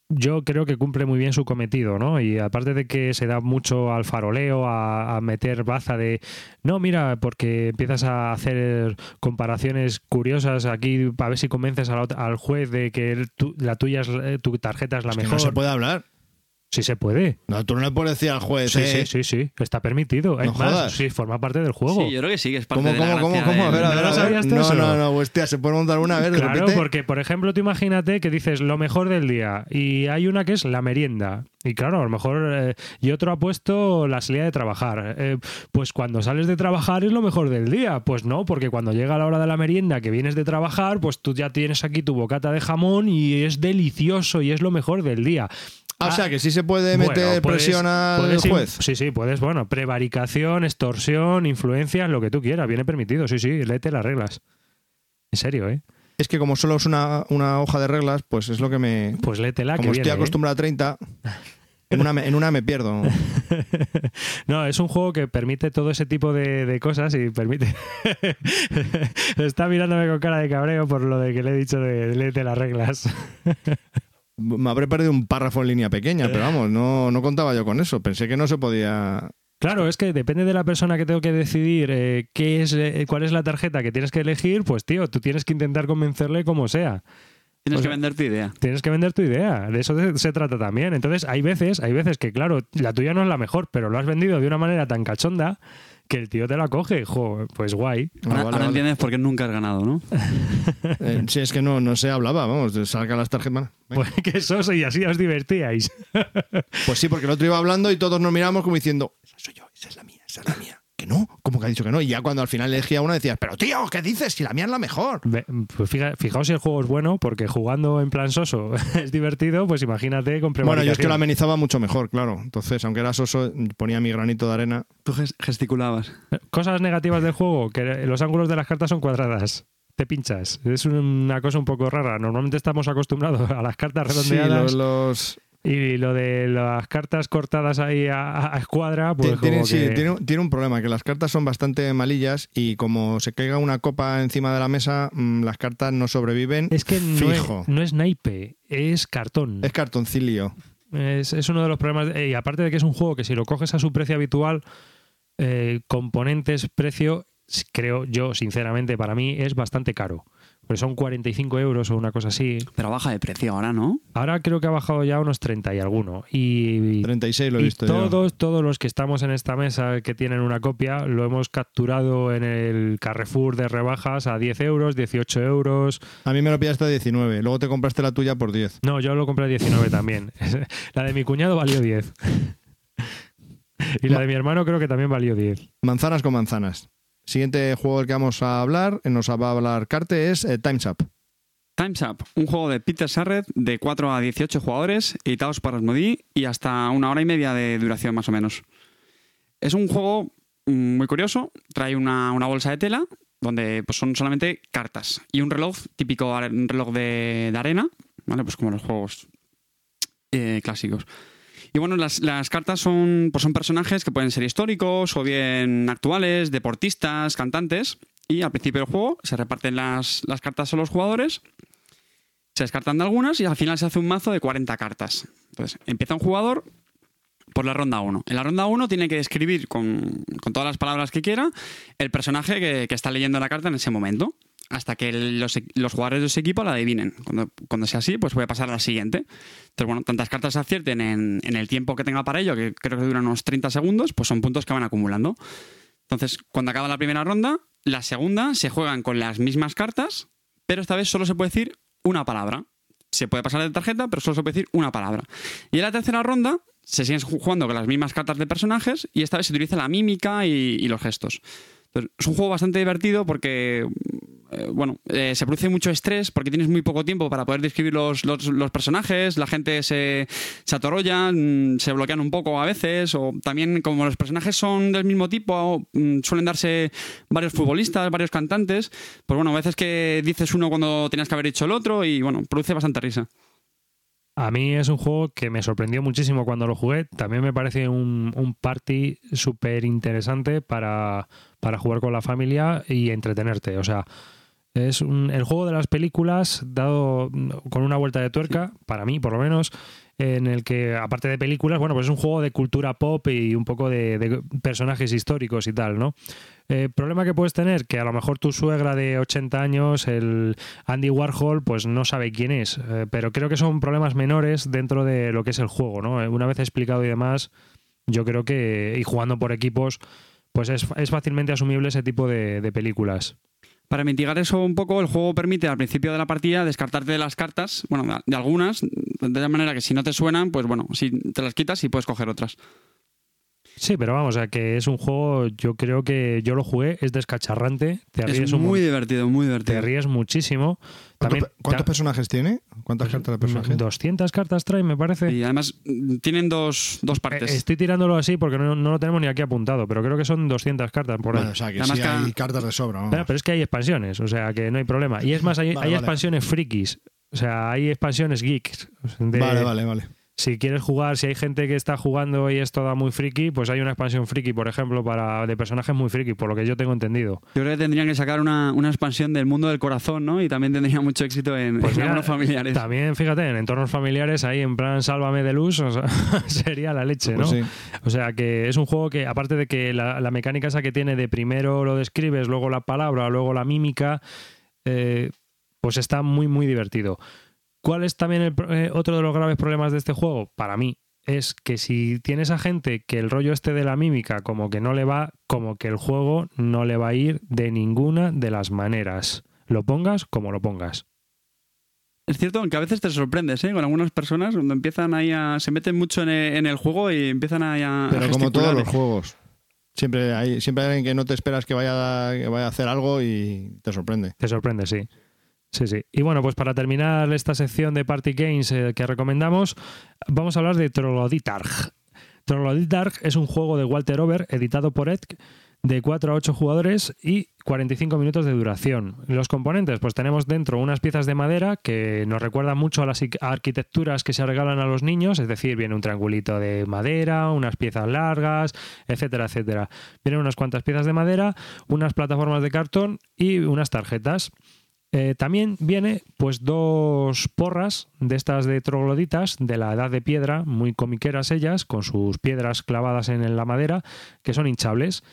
yo creo que cumple muy bien su cometido, ¿no? Y aparte de que se da mucho al faroleo, a, a meter baza de, no, mira, porque empiezas a hacer comparaciones curiosas aquí para ver si convences a otra- al juez de que el- tu- la tuya es, eh, tu tarjeta es la Es que mejor. no se puede hablar. Sí se puede. No, tú no le puedes decir al juez. Sí, eh, sí, sí, sí. Está permitido. Es No más, jodas. sí, forma parte del juego. Sí, yo creo que sí, que es parte ¿Cómo, de la cómo, cómo, gracia cómo? A ver, a ¿No ver, a ver. No, eso? no, no, hostia, se puede montar una vez. Claro, repite. porque por ejemplo, tú imagínate que dices lo mejor del día y hay una que es la merienda. Y claro, a lo mejor. eh, y otro ha puesto la salida de trabajar. Eh, pues cuando sales de trabajar es lo mejor del día. Pues no, porque cuando llega la hora de la merienda que vienes de trabajar, pues tú ya tienes aquí tu bocata de jamón y es delicioso y es lo mejor del día. Ah, o sea, que sí se puede Bueno, meter puedes- presión al puedes juez. Sí, sí, puedes, bueno, prevaricación, extorsión, influencia, lo que tú quieras, viene permitido, sí, sí, léete las reglas. En serio, ¿eh? Es que como solo es una, una hoja de reglas, pues es lo que me... Pues léetela, como que estoy viene, ¿eh? acostumbrado a 30, En una, me- en una me pierdo. No, es un juego que permite todo ese tipo de, de cosas y permite. Está mirándome con cara de cabreo por lo de que le he dicho de léete las reglas. Me habré perdido un párrafo en línea pequeña, pero vamos, no, no contaba yo con eso. Pensé que no se podía. Claro, es que depende de la persona que tengo que decidir eh, qué es, eh, cuál es la tarjeta que tienes que elegir, pues tío, tú tienes que intentar convencerle como sea. Tienes O que vender tu idea. Tienes que vender tu idea, de eso se, se trata también. Entonces, hay veces, hay veces que, claro, la tuya no es la mejor, pero lo has vendido de una manera tan cachonda que el tío te la coge. Jo, pues guay. Ah, Ahora, vale, ahora vale. entiendes por qué nunca has ganado, ¿no? Eh, si es que no, no se hablaba, vamos, salgan las tarjetas. Pues que sos y así os divertíais. Pues sí, porque el otro iba hablando y todos nos miramos como diciendo, esa soy yo, esa es la mía, esa es la mía. No, ¿cómo que ha dicho que no? Y ya cuando al final elegía una decías, pero tío, ¿qué dices? Si la mía es la mejor. Pues fija- fijaos si el juego es bueno, porque jugando en plan soso es divertido, pues imagínate con Bueno, yo es que lo amenizaba mucho mejor, claro. Entonces, aunque era soso, ponía mi granito de arena. Tú ges- gesticulabas. Cosas negativas del juego, que los ángulos de las cartas son cuadradas. Te pinchas. Es una cosa un poco rara. Normalmente estamos acostumbrados a las cartas Sí, redondeadas los, los- y lo de las cartas cortadas ahí a, a escuadra, pues Ti- tiene, como sí, que- tiene, tiene un problema, que las cartas son bastante malillas y como se caiga una copa encima de la mesa, mm, las cartas no sobreviven. Es que no es, fijo. no es naipe, es cartón. Es cartoncilio. Es, es uno de los problemas. eh, Y aparte de que es un juego que si lo coges a su precio habitual, eh, componentes, precio, creo yo, sinceramente, para mí es bastante caro. Porque son 45 euros o una cosa así. Pero baja de precio ahora, ¿no? Ahora creo que ha bajado ya a unos 30 y alguno. Y, 36 lo he y visto yo. todos, todos los que estamos en esta mesa que tienen una copia, lo hemos capturado en el Carrefour de rebajas a 10 euros, 18 euros. A mí me lo pillaste a 19, luego te compraste la tuya por 10. No, yo lo compré a 19 también. La de mi cuñado valió 10. Y la de mi hermano creo que también valió 10. Manzanas con manzanas. Siguiente juego del que vamos a hablar, eh, nos va a hablar Carte, es eh, Time's Up. Time's Up, un juego de Peter Sarret de 4 a 18 jugadores, editados por Asmodee y hasta una hora y media de duración más o menos. Es un juego mm, muy curioso, trae una, una bolsa de tela donde pues, son solamente cartas y un reloj típico, reloj de, de arena, ¿vale? Pues como los juegos eh, clásicos. Y bueno, las, las cartas son, pues son personajes que pueden ser históricos o bien actuales, deportistas, cantantes. Y al principio del juego se reparten las, las cartas a los jugadores, se descartan de algunas y al final se hace un mazo de 40 cartas. Entonces, empieza un jugador por la ronda 1. En la ronda 1 tiene que describir con, con todas las palabras que quiera el personaje que, que está leyendo la carta en ese momento. Hasta que los, e- los jugadores de ese equipo la adivinen. Cuando, cuando sea así, pues voy a pasar a la siguiente. Entonces, bueno, tantas cartas se acierten en, en el tiempo que tenga para ello, que creo que dura unos 30 segundos, pues son puntos que van acumulando. Entonces, cuando acaba la primera ronda, la segunda se juegan con las mismas cartas, pero esta vez solo se puede decir una palabra. Se puede pasar de tarjeta, pero solo se puede decir una palabra. Y en la tercera ronda se siguen ju- jugando con las mismas cartas de personajes y esta vez se utiliza la mímica y, y los gestos. Entonces, es un juego bastante divertido porque, bueno, eh, se produce mucho estrés porque tienes muy poco tiempo para poder describir los, los- personajes, la gente se, se atorolla, mm, se bloquean un poco a veces, o también como los personajes son del mismo tipo, mm, suelen darse varios futbolistas, varios cantantes, pues bueno, a veces que dices uno cuando tenías que haber dicho el otro y bueno, produce bastante risa. A mí es un juego que me sorprendió muchísimo cuando lo jugué. También me parece un, un party súper interesante para, para jugar con la familia y entretenerte. O sea, es un- el juego de las películas dado mm, con una vuelta de tuerca, para mí por lo menos, en el que, aparte de películas, bueno, pues es un juego de cultura pop y un poco de, de personajes históricos y tal, ¿no? Eh, problema que puedes tener, que a lo mejor tu suegra de 80 años, el Andy Warhol, pues no sabe quién es, Eh, pero creo que son problemas menores dentro de lo que es el juego, ¿no? Una vez explicado y demás, yo creo que, y jugando por equipos, pues es, es fácilmente asumible ese tipo de, de películas. Para mitigar eso un poco, el juego permite al principio de la partida descartarte de las cartas, bueno, de- algunas, de tal manera que si no te suenan, pues bueno, si te las quitas y puedes coger otras. Sí, pero vamos, o sea que es un juego, yo creo que yo lo jugué, es descacharrante, te ríes, Es un muy mon- divertido, muy te divertido. ríes muchísimo. ¿Cuántos, También, cuántos personajes tiene? ¿Cuántas cartas de personajes? 200 cartas trae, me parece. Y además mm, tienen dos, dos partes. Eh, Estoy tirándolo así porque no, no lo tenemos ni aquí apuntado, pero creo que son 200 cartas por ahí. Bueno, o sea, que Además sí hay cartas de sobra. Pero, pero es que hay expansiones, o sea que no hay problema. Y es más, hay, Vale, hay vale. expansiones frikis, o sea, hay expansiones geeks. de- Vale, vale, vale. Si quieres jugar, si hay gente que está jugando y es toda muy friki, pues hay una expansión friki, por ejemplo, para de personajes muy friki, por lo que yo tengo entendido. Yo creo que tendrían que sacar una, una expansión del mundo del corazón, ¿no? Y también tendría mucho éxito en, Pues en algunos familiares. También, fíjate, en entornos familiares, ahí en plan sálvame de luz, o sea, sería la leche, ¿no? Pues sí. O sea, que es un juego que, aparte de que la, la mecánica esa que tiene de primero lo describes, luego la palabra, luego la mímica, eh, pues está muy, muy divertido. ¿Cuál es también el pro- eh, otro de los graves problemas de este juego? Para mí, es que si tienes a gente que el rollo este de la mímica como que no le va, como que el juego no le va a ir de ninguna de las maneras. Lo pongas como lo pongas. Es cierto que a veces te sorprendes, ¿eh? Con algunas personas cuando empiezan ahí a... se meten mucho en el, en el juego y empiezan ahí a... a Pero como todos los juegos. Siempre hay, siempre hay alguien que no te esperas que vaya, a- que vaya a hacer algo y te sorprende. Te sorprende, sí. Sí, sí. Y bueno, pues para terminar esta sección de Party Games eh, que recomendamos, vamos a hablar de Trogloditarg. Trogloditarg es un juego de Walter Over, editado por Edge, de 4 a 8 jugadores y 45 minutos de duración. Los componentes, pues tenemos dentro unas piezas de madera que nos recuerdan mucho a las arquitecturas que se regalan a los niños, es decir, viene un triangulito de madera, unas piezas largas, etcétera, etcétera. Vienen unas cuantas piezas de madera, unas plataformas de cartón y unas tarjetas. Eh, también viene pues dos porras de estas de trogloditas de la edad de piedra, muy comiqueras ellas, con sus piedras clavadas en la madera, que son hinchables.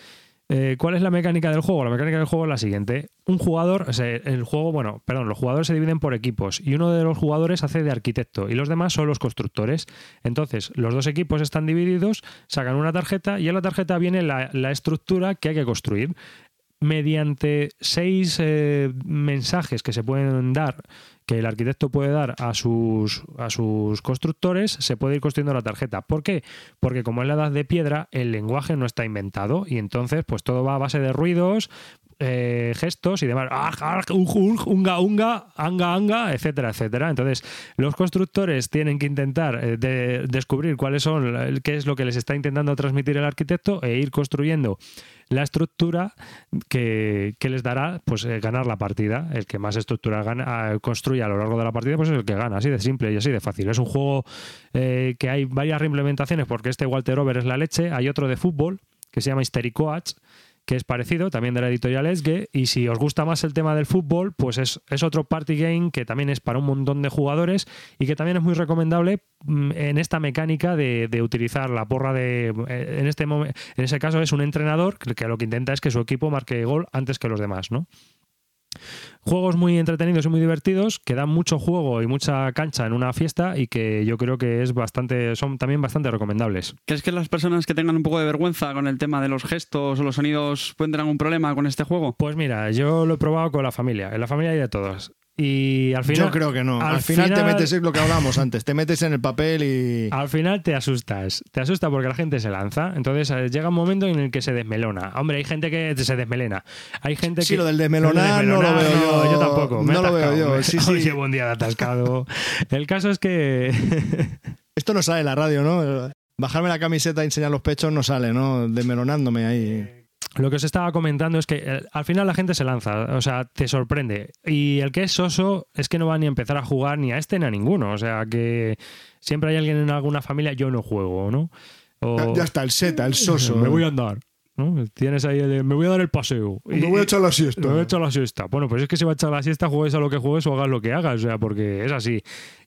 Eh, ¿Cuál es la mecánica del juego? La mecánica del juego es la siguiente. Un jugador, el juego, bueno, perdón, los jugadores se dividen por equipos y uno de los jugadores hace de arquitecto y los demás son los constructores. Entonces, los dos equipos están divididos, sacan una tarjeta y en la tarjeta viene la estructura que hay que construir mediante seis eh, mensajes que se pueden dar, que el arquitecto puede dar a sus, a sus constructores, se puede ir construyendo la tarjeta. ¿Por qué? Porque como es la edad de piedra, el lenguaje no está inventado y entonces pues todo va a base de ruidos, eh, gestos y demás. Aj, uj, uj, Unga, unga, anga, anga, etcétera, etcétera. Entonces, los constructores tienen que intentar eh, de- descubrir cuáles son, qué es lo que les está intentando transmitir el arquitecto e ir construyendo la estructura que, que les dará pues eh, ganar la partida. El que más estructura gana, ah, construye a lo largo de la partida, pues es el que gana, así de simple y así de fácil. Es un juego eh, que hay varias reimplementaciones, porque este Walter Over es la leche. Hay otro de fútbol que se llama Hysteria Coach, que es parecido, también de la editorial Esge, y si os gusta más el tema del fútbol, pues es, es otro party game que también es para un montón de jugadores y que también es muy recomendable mm, en esta mecánica de, de utilizar la porra de... eh, En, este en ese caso es un entrenador que lo que intenta es que su equipo marque gol antes que los demás, ¿no? Juegos muy entretenidos y muy divertidos que dan mucho juego y mucha cancha en una fiesta y que yo creo que es bastante son también bastante recomendables. ¿Crees que las personas que tengan un poco de vergüenza con el tema de los gestos o los sonidos pueden tener algún problema con este juego? Pues mira, yo lo he probado con la familia. En la familia hay de todos. Y al final. Yo creo que no. al Al, final, te metes en lo que hablábamos antes, te metes en el papel y... Al final te asustas. Te asusta porque la gente se lanza. Entonces eh, llega un momento en el que se desmelona. Hombre, hay gente que se desmelena. Hay gente Sí, que. lo del desmelonar Lo no lo veo yo. Yo tampoco. me No lo veo yo, Me- sí, Hoy sí. llevo un día de atascado. El caso es que. Esto no sale en la radio, ¿no? Bajarme la camiseta y enseñar los pechos no sale, ¿no? Desmelonándome ahí. Lo que os estaba comentando es que eh, al final la gente se lanza, o sea, te sorprende. Y el que es soso es que no va ni a empezar a jugar ni a este ni a ninguno. O sea, que siempre hay alguien en alguna familia, yo no juego, ¿no? O, Ya está, el seta, el soso. Me voy a andar. ¿no? Tienes ahí el de, me voy a dar el paseo. Me voy a echar la siesta. me voy a echar la siesta. Bueno, pues es que si va a echar la siesta, juegues a lo que juegues o hagas lo que hagas, o sea, porque es así.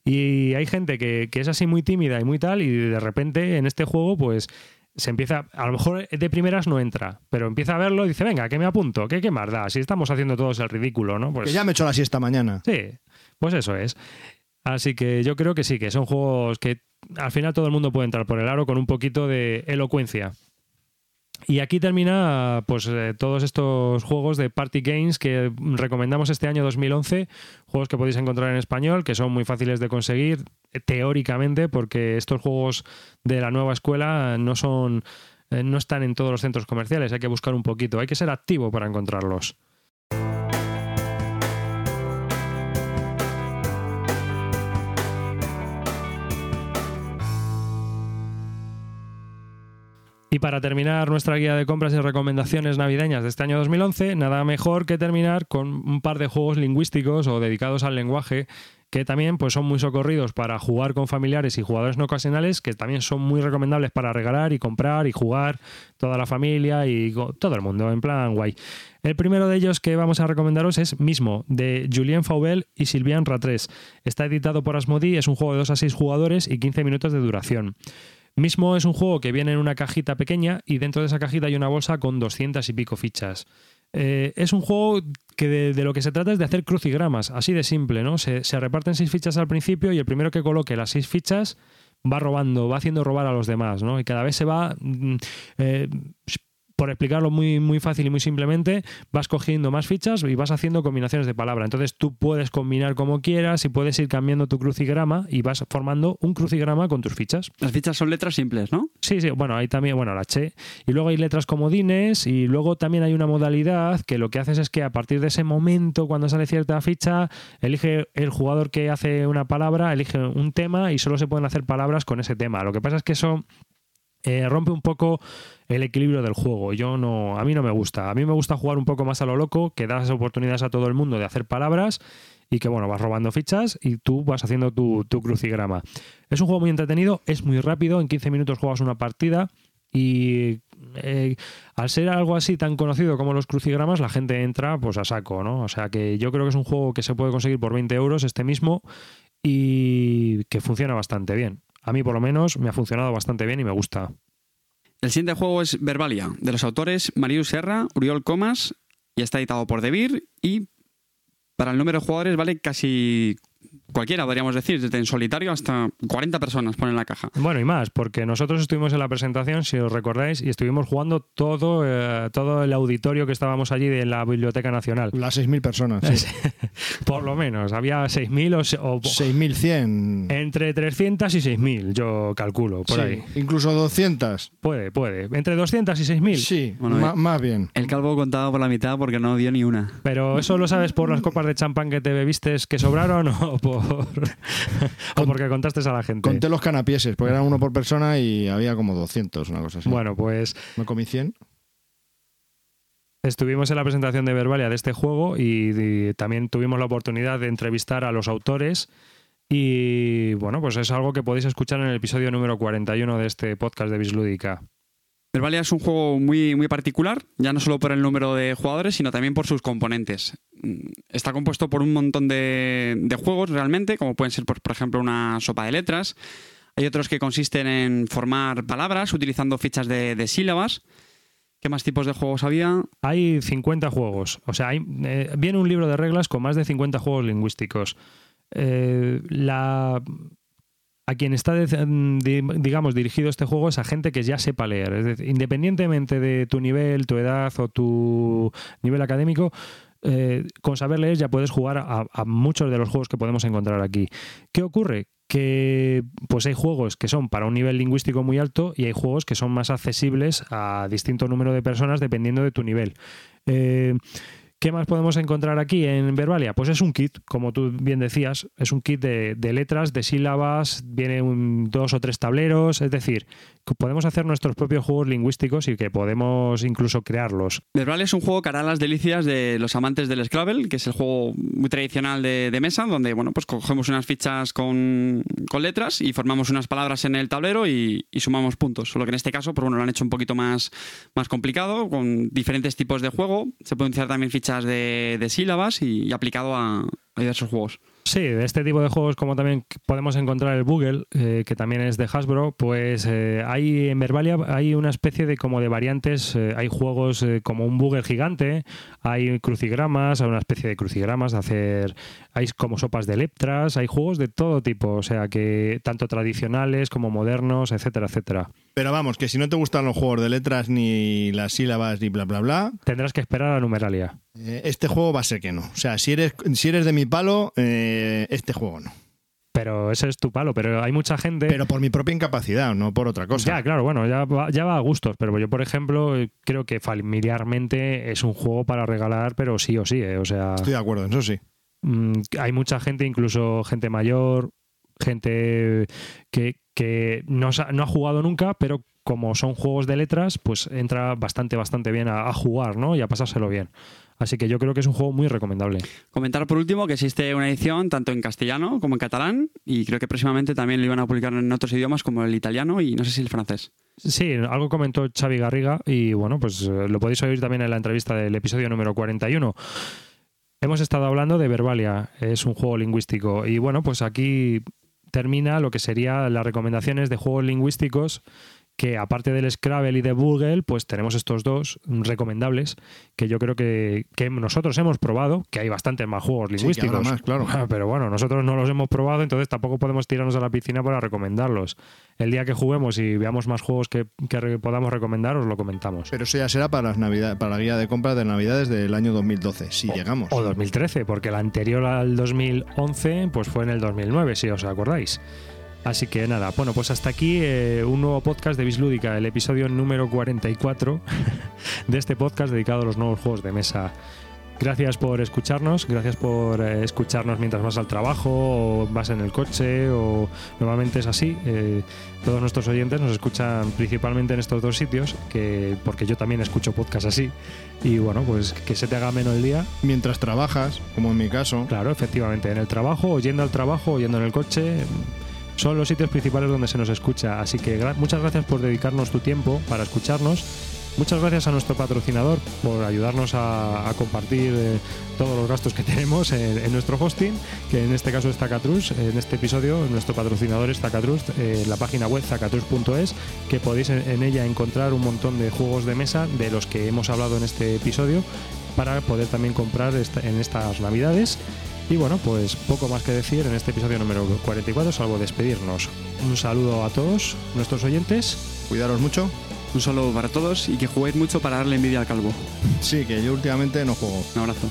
Y hay gente que, que es así muy tímida y muy tal, y de repente en este juego, pues se empieza, a lo mejor de primeras no entra, pero empieza a verlo y dice, venga, que me apunto, que qué más da, si estamos haciendo todos el ridículo, ¿no? Pues Que ya me echo la siesta mañana. sí, pues eso es. Así que yo creo que sí, que son juegos que al final todo el mundo puede entrar por el aro con un poquito de elocuencia. Y aquí termina pues eh, todos estos juegos de party games que recomendamos este año 2011, juegos que podéis encontrar en español, que son muy fáciles de conseguir eh, teóricamente porque estos juegos de la nueva escuela no son eh, no están en todos los centros comerciales, hay que buscar un poquito, hay que ser activo para encontrarlos. Y para terminar nuestra guía de compras y recomendaciones navideñas de este año 2011, nada mejor que terminar con un par de juegos lingüísticos o dedicados al lenguaje que también pues, son muy socorridos para jugar con familiares y jugadores no ocasionales, que también son muy recomendables para regalar y comprar y jugar toda la familia y todo el mundo, en plan guay. El primero de ellos que vamos a recomendaros es Mismo, de Julien Faubel y Sylvian Ratres. Está editado por Asmodee, es un juego de 2 a 6 jugadores y 15 minutos de duración. Mismo es un juego que viene en una cajita pequeña y dentro de esa cajita hay una bolsa con 200 y pico fichas. Eh, es un juego que de, lo que se trata es de hacer crucigramas, así de simple, ¿no? Se, se reparten seis fichas al principio y el primero que coloque las seis fichas va robando, va haciendo robar a los demás, ¿no? Y cada vez se va, mm, eh, por explicarlo muy, muy fácil y muy simplemente, vas cogiendo más fichas y vas haciendo combinaciones de palabra. Entonces tú puedes combinar como quieras y puedes ir cambiando tu crucigrama y vas formando un crucigrama con tus fichas. Las fichas son letras simples, ¿no? Sí, sí, bueno, hay también, bueno, la Che. Y luego hay letras comodines y luego también hay una modalidad que lo que haces es que a partir de ese momento, cuando sale cierta ficha, elige el jugador que hace una palabra, elige un tema y solo se pueden hacer palabras con ese tema. Lo que pasa es que eso eh, rompe un poco el equilibrio del juego. Yo no, a mí no me gusta. A mí me gusta jugar un poco más a lo loco, que das oportunidades a todo el mundo de hacer palabras y que bueno, vas robando fichas y tú vas haciendo tu, crucigrama. Es un juego muy entretenido, es muy rápido, en 15 minutos juegas una partida y eh, al ser algo así tan conocido como los crucigramas, la gente entra pues a saco, ¿no? O sea que yo creo que es un juego que se puede conseguir por 20 euros este mismo y que funciona bastante bien. A mí por lo menos me ha funcionado bastante bien y me gusta. El siguiente juego es Verbalia, de los autores Marius Serra, Uriol Comas, y está editado por Devir y para el número de jugadores vale casi cualquiera, podríamos decir, desde en solitario hasta 40 personas ponen la caja. Bueno, y más, porque nosotros estuvimos en la presentación, si os recordáis, y estuvimos jugando todo, eh, todo el auditorio que estábamos allí de la Biblioteca Nacional. Las 6.000 personas. sí. Por lo menos, había 6.000 o, se- o 6.100. entre 300 y 6.000, yo calculo, por Sí, ahí. Incluso 200. Puede, puede. Entre 200 y 6.000. Sí, Bueno, más bien. El calvo contaba por la mitad porque no dio ni una. Pero eso lo sabes por las copas de champán que te bebiste que sobraron o, por, o porque contaste a la gente. Conté los canapieses, porque eran uno por persona y había como 200, una cosa así. Bueno, pues Me comí 100. Estuvimos en la presentación de Verbalia de este juego y, y también tuvimos la oportunidad de entrevistar a los autores y bueno, pues es algo que podéis escuchar en el episodio número 41 de este podcast de Bislúdica. Verbalia es un juego muy, muy particular, ya no solo por el número de jugadores, sino también por sus componentes. Mm, Está compuesto por un montón de, juegos realmente, como pueden ser, por, por ejemplo, una sopa de letras. Hay otros que consisten en formar palabras utilizando fichas de, de sílabas. ¿Qué más tipos de juegos había? Hay 50 juegos, o sea, hay, eh, viene un libro de reglas con más de 50 juegos lingüísticos. Eh, la, a quien está, digamos, dirigido este juego es a gente que ya sepa leer. Es decir, independientemente de tu nivel, tu edad o tu nivel académico, eh, con saber leer ya puedes jugar a, a muchos de los juegos que podemos encontrar aquí. ¿Qué ocurre? Que pues hay juegos que son para un nivel lingüístico muy alto y hay juegos que son más accesibles a distinto número de personas dependiendo de tu nivel. Eh, ¿Qué más podemos encontrar aquí en Verbalia? Pues es un kit, como tú bien decías, es un kit de, letras, de sílabas, viene dos o tres tableros, es decir, podemos hacer nuestros propios juegos lingüísticos y que podemos incluso crearlos. Verbal es un juego que hará las delicias de los amantes del Scrabble, que es el juego muy tradicional de, mesa, donde bueno, pues cogemos unas fichas con, con letras y formamos unas palabras en el tablero y, sumamos puntos. Solo que en este caso, pues bueno, lo han hecho un poquito más, más complicado, con diferentes tipos de juego. Se pueden utilizar también fichas de, sílabas y, y aplicado a, a diversos juegos. Sí, de este tipo de juegos, como también podemos encontrar el Google, eh, que también es de Hasbro, pues eh, hay en Verbalia hay una especie de como de variantes, eh, hay juegos como un Google gigante, hay crucigramas, hay una especie de crucigramas, de hacer, hay como sopas de leptras, hay juegos de todo tipo, o sea que tanto tradicionales como modernos, etcétera, etcétera. Pero vamos, que si no te gustan los juegos de letras ni las sílabas ni bla bla bla, Tendrás que esperar a la numeralia. eh, este juego va a ser que no. O sea, si eres, si eres de mi palo, eh, este juego no. Pero ese es tu palo, pero hay mucha gente... Pero por mi propia incapacidad, no por otra cosa. Ya, claro, bueno, ya va, ya va a gustos, pero yo, por ejemplo, creo que familiarmente es un juego para regalar, pero sí o sí, eh, o sea, Estoy de acuerdo, en eso sí. mm, hay mucha gente, incluso gente mayor, gente que, que no, no ha jugado nunca, pero como son juegos de letras, pues entra bastante, bastante bien a, a jugar, ¿no? Y a pasárselo bien. Así que yo creo que es un juego muy recomendable. Comentar por último que existe una edición tanto en castellano como en catalán y creo que próximamente también lo iban a publicar en otros idiomas como el italiano y no sé si el francés. Sí, algo comentó Xavi Garriga y bueno, pues eh, lo podéis oír también en la entrevista del episodio número 41. Hemos estado hablando de Verbalia, es un juego lingüístico y bueno, pues aquí termina lo que serían las recomendaciones de juegos lingüísticos que aparte del Scrabble y de Google, pues tenemos estos dos recomendables que yo creo que, que nosotros hemos probado, que hay bastantes más juegos Sí, lingüísticos. habrá más, claro. Pero bueno, nosotros no los hemos probado, entonces tampoco podemos tirarnos a la piscina para recomendarlos. El día que juguemos y veamos más juegos que, que podamos recomendar, os lo comentamos. Pero eso ya será para, las navidad, para la guía de compras de Navidades del año 2012, si llegamos. O 2013, porque el anterior al 2011 pues fue en el 2009, si os acordáis. Así que nada, bueno, pues hasta aquí eh, un nuevo podcast de Bislúdica, el episodio número 44 de este podcast dedicado a los nuevos juegos de mesa. Gracias por escucharnos, gracias por eh, escucharnos mientras vas al trabajo o vas en el coche o normalmente es así. eh, todos nuestros oyentes nos escuchan principalmente en estos dos sitios, que, porque yo también escucho podcast así. Y bueno, pues que se te haga menos el día Mientras trabajas, como en mi caso, Claro, efectivamente, en el trabajo, o yendo al trabajo, o yendo en el coche, son los sitios principales donde se nos escucha. Así que muchas gracias por dedicarnos tu tiempo para escucharnos. Muchas gracias a nuestro patrocinador por ayudarnos a, compartir eh, todos los gastos que tenemos en, nuestro hosting, que en este caso es Zacatrus. En este episodio, nuestro patrocinador es Zacatrus, eh, la página web zacatrus.es, que podéis en, ella encontrar un montón de juegos de mesa de los que hemos hablado en este episodio para poder también comprar en estas navidades. Y bueno, pues poco más que decir en este episodio número 44, salvo despedirnos. Un saludo a todos nuestros oyentes. cuidaros mucho. Un saludo para todos y que juguéis mucho para darle envidia al calvo. Sí, que yo últimamente no juego. Un abrazo.